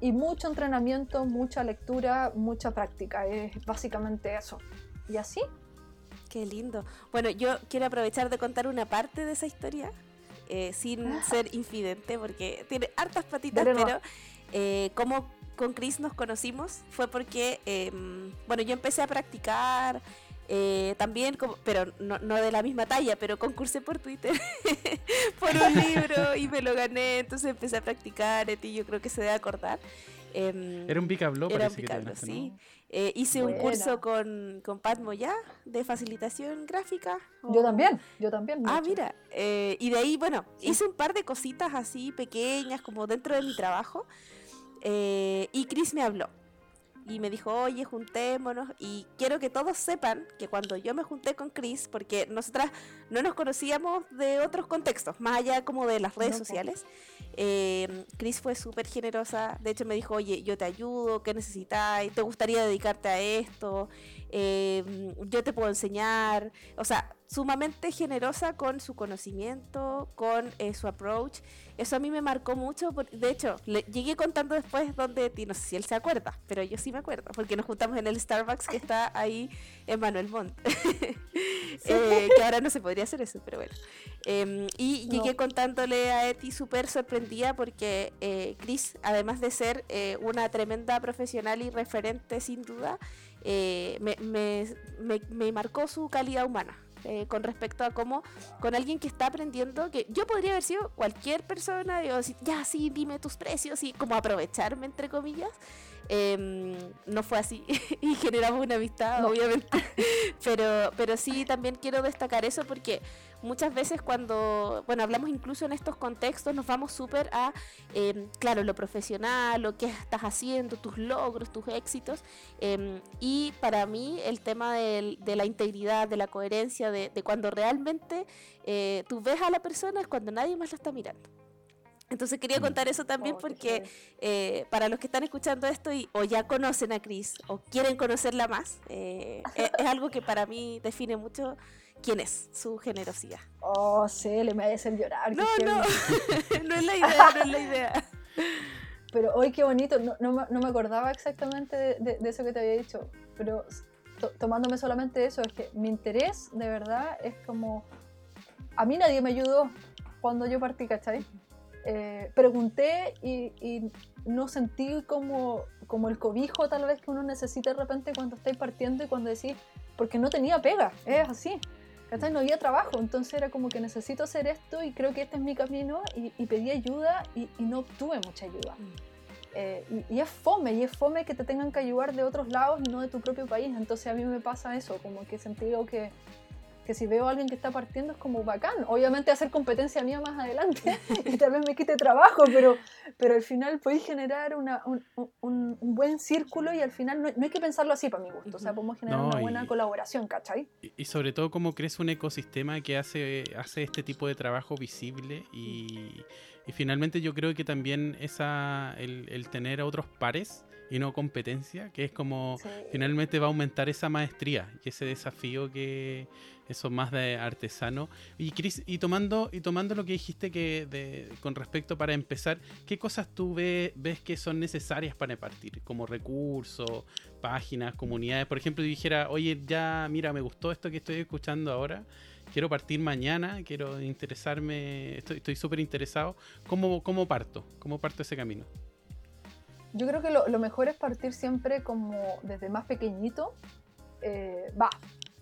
y mucho entrenamiento, mucha lectura, mucha práctica. Es básicamente eso. Y así Qué lindo. Bueno, yo quiero aprovechar de contar una parte de esa historia, eh, sin ah. ser infidente, porque tiene hartas patitas, pero eh, como con Chris nos conocimos fue porque, em, bueno, yo empecé a practicar. Eh, también, como, pero no, no, de la misma talla, pero concursé por Twitter <laughs> por un libro y me lo gané, entonces empecé a practicar, y yo creo que se debe acordar. Em, era un picablo, parece que sí. Eh, hice un curso con, con Pat Moya de facilitación gráfica. Yo también, yo también. Ah, mira. Eh, y de ahí, bueno, hice un par de cositas así pequeñas, como dentro de mi trabajo. Eh, y Chris me habló y me dijo, oye, juntémonos. Y quiero que todos sepan que cuando yo me junté con Chris, porque nosotras no nos conocíamos de otros contextos, más allá como de las redes sociales, eh, Chris fue súper generosa. De hecho, me dijo, oye, yo te ayudo, ¿qué necesitas? ¿Te gustaría dedicarte a esto? Eh, yo te puedo enseñar. O sea, sumamente generosa con su conocimiento, con eh, su approach. Eso a mí me marcó mucho. de hecho, le llegué contando después donde, no sé si él se acuerda, pero yo sí me acuerdo, porque nos juntamos en el Starbucks que está ahí en Manuel Montt. <laughs> Eh, que ahora no se podría hacer eso, pero bueno. Em, y llegué contándole a Eti súper sorprendida porque eh, Chris, además de ser una tremenda profesional y referente sin duda, me, me, me marcó su calidad humana. Eh, con respecto a cómo con alguien que está aprendiendo, que yo podría haber sido cualquier persona, digo, ya sí, dime tus precios y como aprovecharme entre comillas, Em, no fue así <laughs> y generamos una amistad, obviamente. <laughs> pero, pero sí, también quiero destacar eso porque muchas veces cuando, bueno, hablamos incluso en estos contextos, nos vamos súper a, em, claro, lo profesional, lo que estás haciendo, tus logros, tus éxitos. Em, y para mí el tema de, la integridad, de la coherencia, de, de cuando realmente eh, tú ves a la persona es cuando nadie más la está mirando. Entonces quería contar eso también oh, porque eh, para los que están escuchando esto y, o ya conocen a Cris o quieren conocerla más, eh, es, algo que para mí define mucho quién es, su generosidad. Oh, sí, le me vaya a hacer llorar. No, no, <laughs> no es la idea, no es la idea. Pero hoy qué bonito, no, no, no me acordaba exactamente de, de, eso que te había dicho, pero tomándome solamente eso, es que mi interés de verdad es como... A mí nadie me ayudó cuando yo partí, ¿cachai? Eh, pregunté y, y, no sentí como, como el cobijo tal vez que uno necesita de repente cuando estáis partiendo y cuando decís, porque no tenía pega, es así. ¿cachai? No había trabajo, entonces era como que necesito hacer esto y creo que este es mi camino y, y pedí ayuda y, y, no obtuve mucha ayuda. Mm. Eh, y, es fome, y es fome que te tengan que ayudar de otros lados y no de tu propio país. Entonces a mí me pasa eso, como que sentido que que si veo a alguien que está partiendo es como bacán. Obviamente hacer competencia mía más adelante <laughs> y tal vez me quite trabajo, pero, pero al final podéis generar una, un, un, buen círculo y al final no, hay que pensarlo así para mi gusto. O sea, podemos generar una buena colaboración, ¿cachai? Y, sobre todo cómo crees un ecosistema que hace, hace este tipo de trabajo visible y, y finalmente yo creo que también esa, el, el tener a otros pares y no competencia, que es como finalmente va a aumentar esa maestría y ese desafío que eso más de artesano. Y Chris, y tomando, y tomando lo que dijiste que con respecto para empezar, ¿qué cosas tú ves que son necesarias para partir? Como recursos, páginas, comunidades. Por ejemplo, yo dijera, oye, ya, mira, me gustó esto que estoy escuchando ahora. Quiero partir mañana, quiero interesarme, estoy súper interesado. ¿Cómo, ¿Cómo parto? ¿Cómo parto ese camino? Yo creo que lo, mejor es partir siempre como desde más pequeñito. Eh, va,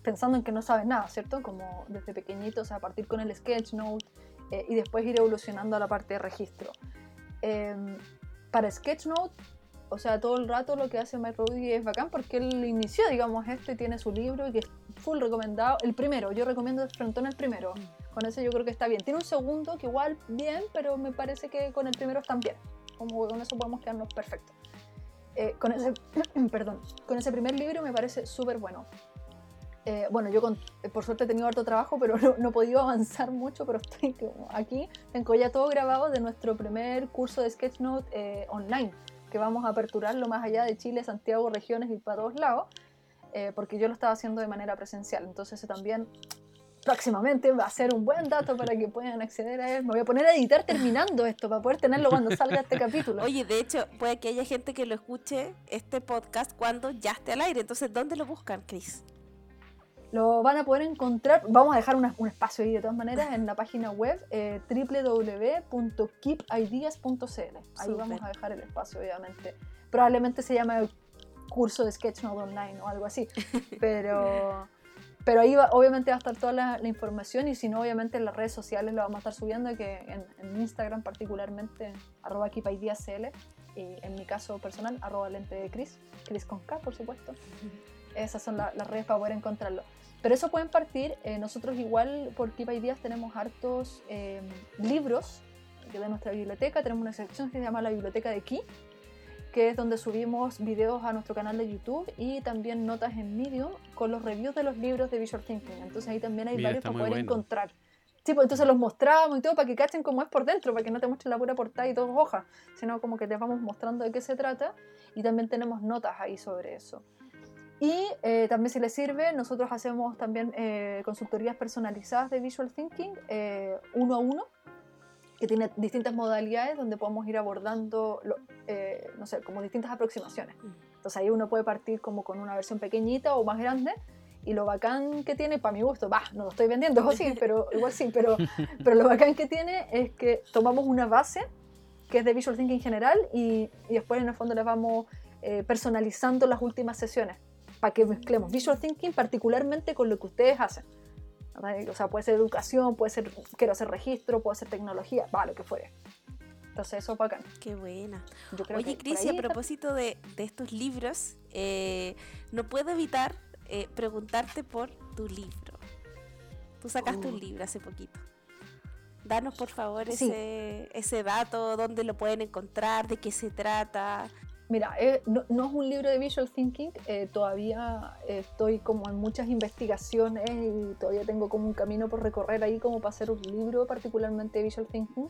pensando en que no sabes nada, ¿cierto? Como desde pequeñito, o sea, partir con el Sketchnote eh, y después ir evolucionando a la parte de registro. Em, para Sketchnote, o sea, todo el rato lo que hace Mike Roddy es bacán porque él inició, digamos, esto y tiene su libro y que es full recomendado. El primero, yo recomiendo el frontón el primero. Con ese yo creo que está bien. Tiene un segundo que igual bien, pero me parece que con el primero están bien. Como con eso podemos quedarnos perfectos. Eh, con ese, <clears throat> perdón, con ese primer libro me parece súper bueno. Eh, bueno, yo eh, por suerte he tenido harto trabajo, pero <laughs> no, he podido avanzar mucho, pero estoy aquí. Tengo ya todo grabado de nuestro primer curso de Sketchnote eh, online, que vamos a aperturarlo más allá de Chile, Santiago, regiones y para todos lados, porque yo lo estaba haciendo de manera presencial. Entonces también próximamente va a ser un buen dato para que puedan acceder a él. Me voy a poner a editar terminando esto para poder tenerlo cuando salga este capítulo. Oye, de hecho, puede que haya gente que lo escuche este podcast cuando ya esté al aire. Entonces, ¿dónde lo buscan, Chris? Lo van a poder encontrar, vamos a dejar un espacio ahí de todas maneras en la página web eh, www.keepideas.cl. Ahí vamos a dejar el espacio, obviamente. Probablemente se llame curso de Sketchnote Online o algo así, <laughs> pero, pero ahí obviamente va a estar toda la, información y si no, obviamente en las redes sociales lo vamos a estar subiendo, que en, Instagram particularmente, arroba keepideascl y en mi caso personal, arroba lente de Chris, Chris con K, por supuesto. <laughs> Esas son las redes para poder encontrarlo. Pero eso pueden partir. Eh, nosotros igual por Keep Ideas tenemos hartos eh, libros de nuestra biblioteca. Tenemos una sección que se llama la Biblioteca de Key, que es donde subimos videos a nuestro canal de YouTube y también notas en Medium con los reviews de los libros de Visual Thinking. Entonces ahí también hay varios para poder encontrar. Sí, pues entonces los mostramos y todo para que cachen cómo es por dentro, para que no te muestren la pura portada y dos hojas, sino como que te vamos mostrando de qué se trata y también tenemos notas ahí sobre eso. Y eh, también si les sirve, nosotros hacemos también eh, consultorías personalizadas de Visual Thinking, eh, uno a uno, que tiene distintas modalidades donde podemos ir abordando, no sé, como distintas aproximaciones. Mm. Entonces ahí uno puede partir como con una versión pequeñita o más grande. Y lo bacán que tiene, para mi gusto, va, no lo estoy vendiendo, <laughs> sí, pero igual sí, pero, <laughs> pero lo bacán que tiene es que tomamos una base que es de Visual Thinking general y, y después en el fondo les vamos personalizando las últimas sesiones para que mezclemos visual thinking particularmente con lo que ustedes hacen. O sea, puede ser educación, puede ser, quiero hacer registro, puede ser tecnología, va, lo que fuere. Entonces eso es bacán. Qué buena. Oye, Cris, a propósito de, de, estos libros, eh, no puedo evitar eh, preguntarte por tu libro. Tú sacaste un uh. libro hace poquito. Danos por favor ese, ese dato, dónde lo pueden encontrar, de qué se trata, Mira, eh, no, es un libro de visual thinking, eh, todavía estoy como en muchas investigaciones y todavía tengo como un camino por recorrer ahí como para hacer un libro particularmente de visual thinking,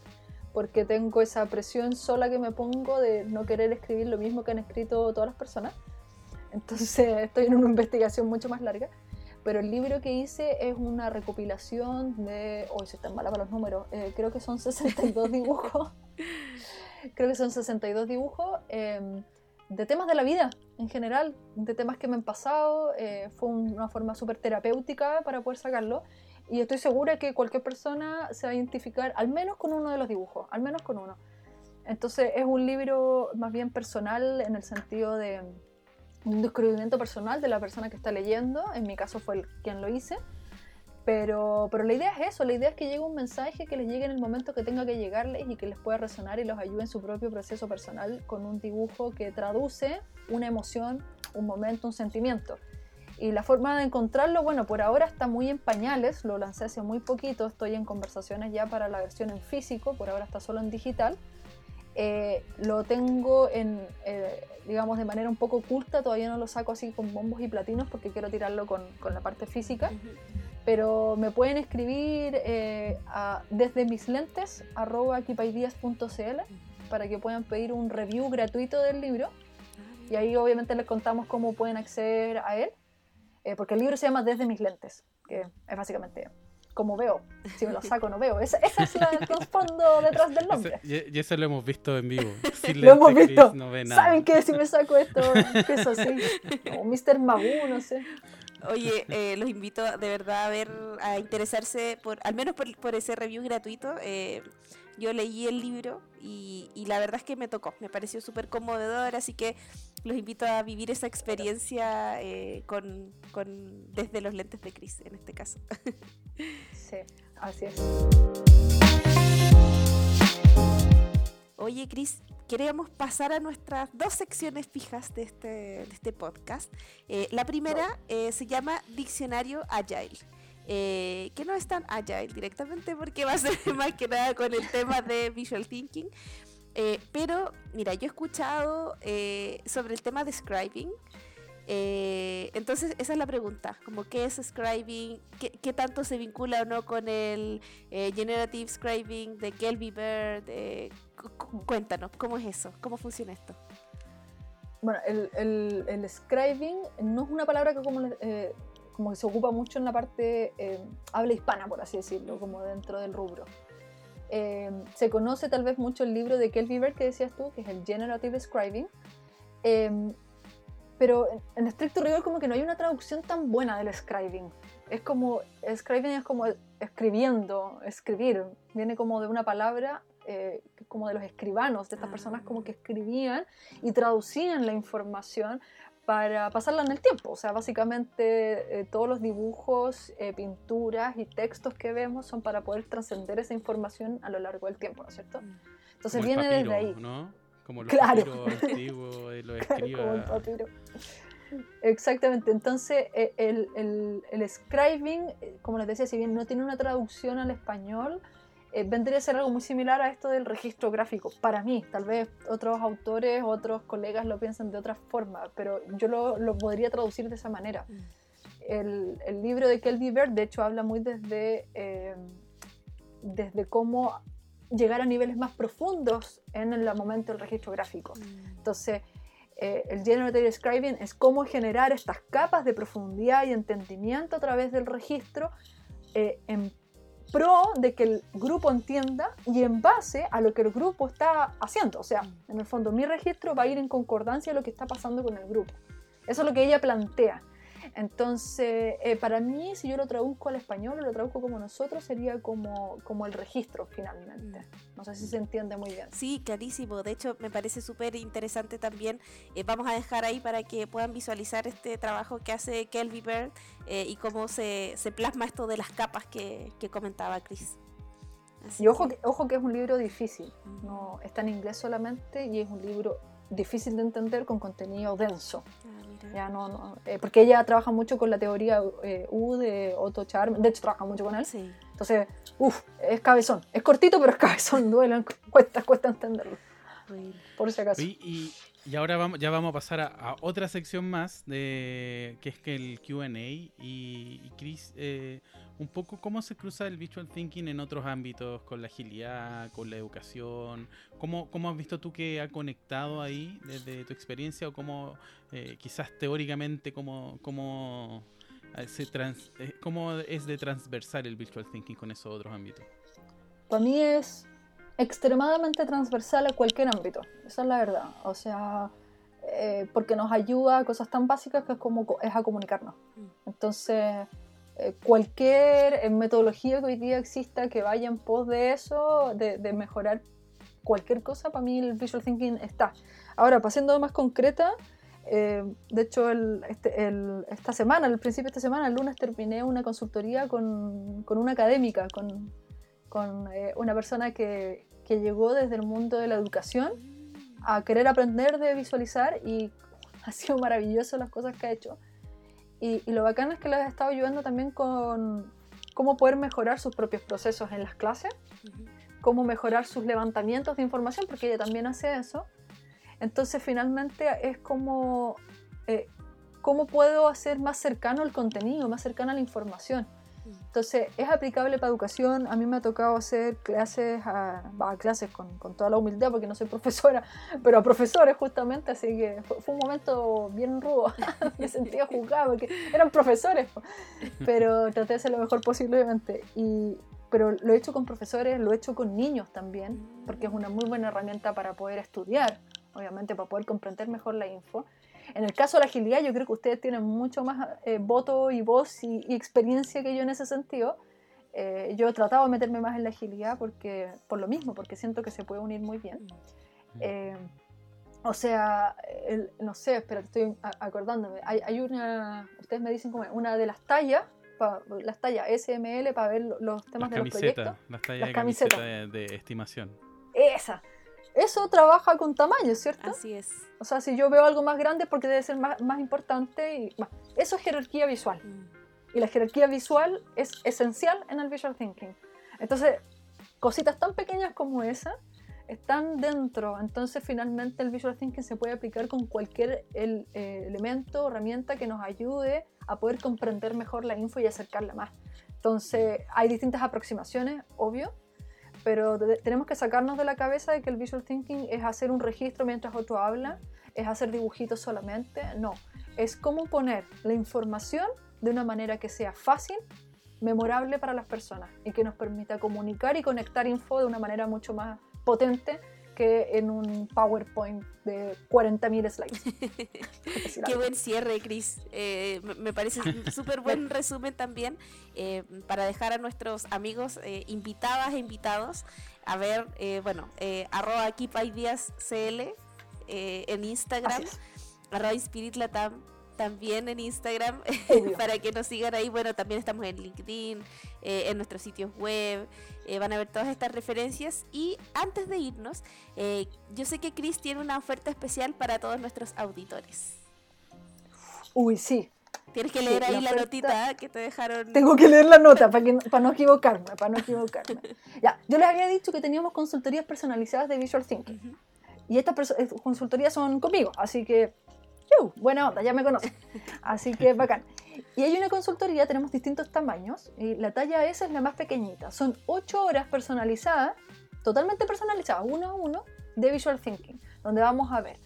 porque tengo esa presión sola que me pongo de no querer escribir lo mismo que han escrito todas las personas. Entonces <laughs> estoy en una investigación mucho más larga. pero el libro que hice es una recopilación de, hoy están malas para los números, eh, creo que son <laughs> 62 dibujos, creo que son 62 dibujos em, de temas de la vida en general, de temas que me han pasado, eh, fue una forma súper terapéutica para poder sacarlo. Y estoy segura que cualquier persona se va a identificar al menos con uno de los dibujos, al menos con uno. Entonces es un libro más bien personal en el sentido de un descubrimiento personal de la persona que está leyendo. En mi caso fue el, quien lo hice. Pero, pero la idea es eso, la idea es que llegue un mensaje que les llegue en el momento que tenga que llegarles y que les pueda resonar y los ayude en su propio proceso personal con un dibujo que traduce una emoción, un momento, un sentimiento. Y la forma de encontrarlo, bueno, por ahora está muy en pañales, lo lancé hace muy poquito, estoy en conversaciones ya para la versión en físico, por ahora está solo en digital. Eh, lo tengo en, eh, digamos, de manera un poco oculta, todavía no lo saco así con bombos y platinos porque quiero tirarlo con, con la parte física. Pero me pueden escribir eh, a, desde mis lentes, arroba para que puedan pedir un review gratuito del libro. Y ahí obviamente les contamos cómo pueden acceder a él. porque el libro se llama Desde mis lentes, que es básicamente como veo. Si me lo <laughs> saco, no veo. Ese, es el trasfondo detrás del nombre. y, eso lo hemos visto en vivo. <laughs> lo hemos visto. ¿Saben qué? Si me saco esto, <laughs> empiezo así. Como Mr. Magoo, no sé. Oye, eh, los invito de verdad a ver, a interesarse, por al menos por, por ese review gratuito. Eh, yo leí el libro y, la verdad es que me tocó, me pareció súper conmovedor, así que los invito a vivir esa experiencia eh, con, desde los lentes de Chris en este caso. <laughs> Sí, así es. Oye, Chris, queríamos pasar a nuestras dos secciones fijas de este, este podcast. Eh, la primera eh, se llama Diccionario Agile. Eh, que no es tan agile directamente porque va a ser <laughs> más que nada con el tema de visual thinking. Pero, mira, yo he escuchado sobre el tema de scribing. entonces, esa es la pregunta, como qué es scribing, qué, tanto se vincula o no con el generative scribing de Kelby Bird. Cuéntanos, ¿cómo es eso? ¿Cómo funciona esto? Bueno, el, el, el scribing no es una palabra que como como que se ocupa mucho en la parte eh, habla hispana, por así decirlo, como dentro del rubro. Eh, se conoce tal vez mucho el libro de Kelvin Bird que decías tú, que es el Generative Scribing, eh, pero en, estricto rigor como que no hay una traducción tan buena del scribing. Es como, scribing es como escribiendo, escribir, viene como de una palabra como de los escribanos, de estas personas como que escribían y traducían la información para pasarla en el tiempo. O sea, básicamente eh, todos los dibujos, eh, pinturas y textos que vemos son para poder trascender esa información a lo largo del tiempo, ¿no es cierto? Mm. Entonces viene desde ahí. ¿no? Como los claro. antiguos y los <laughs> papiro. Exactamente, entonces eh, el, el, el, scribing, como les decía, si bien no tiene una traducción al español, eh, vendría a ser algo muy similar a esto del registro gráfico. Para mí, tal vez otros autores, otros colegas lo piensan de otra forma, pero yo lo, lo podría traducir de esa manera. Mm. El, el, libro de Kelby Bird, de hecho, habla muy desde, eh, desde cómo llegar a niveles más profundos en el momento del registro gráfico. Mm. Entonces, eh, el Generative Scribing es cómo generar estas capas de profundidad y entendimiento a través del registro en pro de que el grupo entienda y en base a lo que el grupo está haciendo. O sea, en el fondo mi registro va a ir en concordancia a lo que está pasando con el grupo. Eso es lo que ella plantea. Entonces, eh, para mí, si yo lo traduzco al español o lo traduzco como nosotros, sería como, como el registro finalmente. Mm. No sé si se entiende muy bien. Sí, clarísimo. De hecho, me parece súper interesante también. Eh, vamos a dejar ahí para que puedan visualizar este trabajo que hace Kelby Bird eh, y cómo se, se, plasma esto de las capas que, que comentaba Chris. y ojo que, ojo que es un libro difícil. No, está en inglés solamente y es un libro difícil de entender con contenido denso. Ya no, no eh, porque ella trabaja mucho con la teoría eh, U de Otto Charm, de hecho trabaja mucho con él. Sí. Entonces, uff, es cabezón. Es cortito, pero es cabezón, <laughs> duele, cuesta, cuesta entenderlo. Por si acaso. Y, y, ahora vamos, ya vamos a pasar a, otra sección más, de que es que el QA. Y, y Chris, eh, un poco cómo se cruza el visual thinking en otros ámbitos, con la agilidad, con la educación. ¿Cómo, cómo has visto tú que ha conectado ahí desde tu experiencia o cómo eh, quizás teóricamente cómo, cómo Eh, ¿Cómo es de transversal el visual thinking con esos otros ámbitos? Para mí es extremadamente transversal a cualquier ámbito, esa es la verdad. O sea, eh, porque nos ayuda a cosas tan básicas que es como es a comunicarnos. Mm. Entonces, eh, cualquier metodología que hoy día exista que vaya en pos de eso, de, mejorar cualquier cosa, para mí el visual thinking está. Ahora, pasando más concreta, eh, de hecho, este, esta semana, al principio de esta semana, el lunes, terminé una consultoría con, con una académica, con, con una persona que, que llegó desde el mundo de la educación a querer aprender de visualizar y <laughs> ha sido maravilloso las cosas que ha hecho. Y, lo bacán es que les ha estado ayudando también con cómo poder mejorar sus propios procesos en las clases, cómo mejorar sus levantamientos de información, porque ella también hace eso. Entonces finalmente es como eh, cómo puedo hacer más cercano el contenido, más cercana la información. Entonces, es aplicable para educación. A mí me ha tocado hacer clases, a, clases con, con, toda la humildad, porque no soy profesora, <laughs> pero a profesores justamente, así que fue, un momento bien rudo. <laughs> me sentía juzgada, porque eran profesores, pero traté de hacer lo mejor posible, obviamente. Y, pero lo he hecho con profesores, lo he hecho con niños también, porque es una muy buena herramienta para poder estudiar, obviamente, para poder comprender mejor la info. En el caso de la agilidad, yo creo que ustedes tienen mucho más eh, voto y voz y, experiencia que yo en ese sentido. Eh, yo he tratado de meterme más en la agilidad porque, por lo mismo, porque siento que se puede unir muy bien. Mm. Eh, o sea, no sé, espera, estoy acordándome. Hay, una, ustedes me dicen como una de las tallas, las tallas SML para ver los temas de los proyectos. Las tallas de camiseta de estimación. Esa eso trabaja con tamaño, ¿cierto? Así es. O sea, si yo veo algo más grande porque debe ser más, más importante. Y, Eso es jerarquía visual. Mm. Y la jerarquía visual es esencial en el visual thinking. Entonces, cositas tan pequeñas como esa están dentro. Entonces, finalmente, el visual thinking se puede aplicar con cualquier el, eh, elemento, herramienta que nos ayude a poder comprender mejor la info y acercarla más. Entonces, hay distintas aproximaciones, obvio pero tenemos que sacarnos de la cabeza de que el visual thinking es hacer un registro mientras otro habla, es hacer dibujitos solamente, no, es cómo poner la información de una manera que sea fácil, memorable para las personas y que nos permita comunicar y conectar info de una manera mucho más potente que en un PowerPoint de 40.000 slides. <laughs> Qué buen cierre, Chris. Eh, me parece un <laughs> súper buen resumen también eh, para dejar a nuestros amigos eh, invitadas e invitados a ver, bueno, arroba CL en Instagram, arroba Spirit Latam también en Instagram <laughs> para que nos sigan ahí. Bueno, también estamos en LinkedIn, eh, en nuestros sitios web. Eh, van a ver todas estas referencias. Y antes de irnos, eh, yo sé que Chris tiene una oferta especial para todos nuestros auditores. Uy, sí. Tienes que leer ahí la, notita que te dejaron. Tengo que leer la nota para, para no equivocarme, para no equivocarme. <laughs> ya, yo les había dicho que teníamos consultorías personalizadas de Visual Thinking. Y estas consultorías son conmigo, así que buena onda, ya me conocen. Así que bacán. Y hay una consultoría, tenemos distintos tamaños, y la talla S es la más pequeñita. Son 8 horas personalizadas, totalmente personalizadas, uno a uno, de Visual Thinking, donde vamos a ver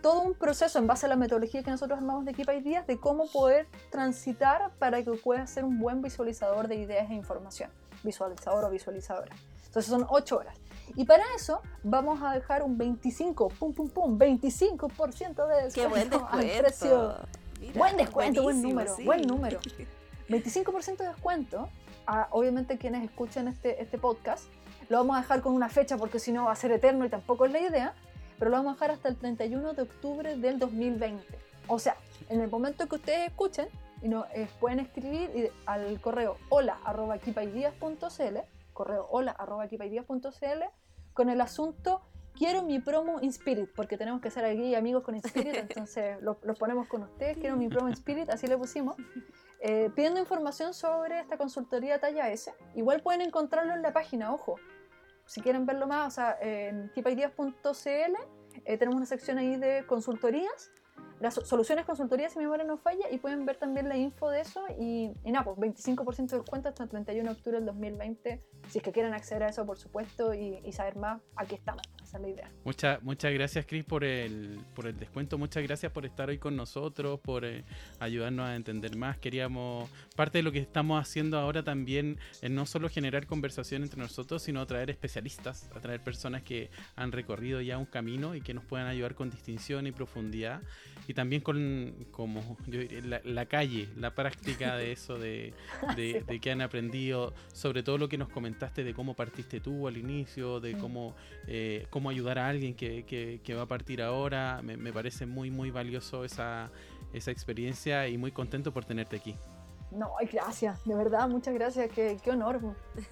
todo un proceso en base a la metodología que nosotros armamos de Equipa Ideas de cómo poder transitar para que puedas ser un buen visualizador de ideas e información. Visualizador o visualizadora. Entonces son 8 horas. Y para eso vamos a dejar un 25, pum, pum, pum, 25% de descuento. Qué buen descuento. buen descuento, buen número, buen número. <laughs> 25% de descuento. A, obviamente quienes escuchen este, este podcast, lo vamos a dejar con una fecha porque si no va a ser eterno y tampoco es la idea, pero lo vamos a dejar hasta el 31 de octubre del 2020. O sea, en el momento que ustedes escuchen, y nos eh, pueden escribir al correo hola arroba correo hola arroba con el asunto quiero mi promo Inspirit, porque tenemos que ser aquí amigos con Inspirit, <laughs> entonces lo, ponemos con ustedes, quiero mi promo Inspirit, así le pusimos. Eh, pidiendo información sobre esta consultoría talla S, igual pueden encontrarlo en la página, ojo, si quieren verlo más, o sea, en tipaideas.cl eh, tenemos una sección ahí de consultorías las soluciones consultorías si mi memoria no falla y pueden ver también la info de eso y, nada, pues 25% de descuento hasta el 31 de octubre del 2020 si es que quieren acceder a eso por supuesto y, saber más, aquí estamos. Esa es la idea. Muchas muchas gracias, Chris, por el, por el descuento. Muchas gracias por estar hoy con nosotros, por eh, ayudarnos a entender más. Queríamos, parte de lo que estamos haciendo ahora también es no solo generar conversación entre nosotros, sino traer especialistas, a traer personas que han recorrido ya un camino y que nos puedan ayudar con distinción y profundidad. Y también con, como yo diría, la, calle, la práctica de eso, de, <laughs> de, de que han aprendido, sobre todo lo que nos comentaste de cómo partiste tú al inicio, de cómo, eh, cómo ayudar a alguien que, que, va a partir ahora. Me, me, parece muy, muy valioso esa, esa experiencia y muy contento por tenerte aquí. No, gracias, de verdad, muchas gracias, qué, qué honor.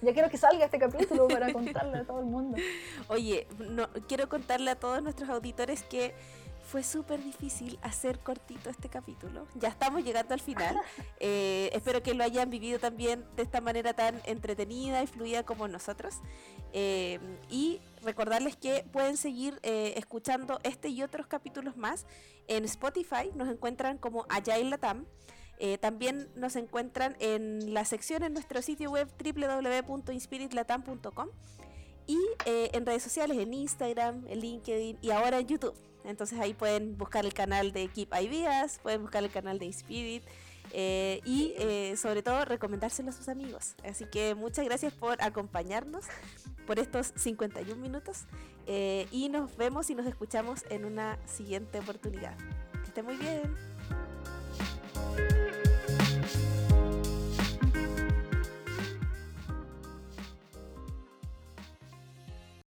Ya quiero que salga este capítulo para contarle a todo el mundo. <laughs> Oye, no, quiero contarle a todos nuestros auditores que fue súper difícil hacer cortito este capítulo. Ya estamos llegando al final. <laughs> Eh, espero que lo hayan vivido también de esta manera tan entretenida y fluida como nosotros. Eh, y recordarles que pueden seguir eh, escuchando este y otros capítulos más en Spotify. Nos encuentran como Agile Latam. también nos encuentran en la sección en nuestro sitio web www.inspiritlatam.com y en redes sociales, en Instagram, en LinkedIn y ahora en YouTube. Entonces ahí pueden buscar el canal de Keep Ideas, pueden buscar el canal de Spirit eh, y eh, sobre todo recomendárselo a sus amigos. Así que muchas gracias por acompañarnos por estos 51 minutos eh, y nos vemos y nos escuchamos en una siguiente oportunidad. Que esté muy bien.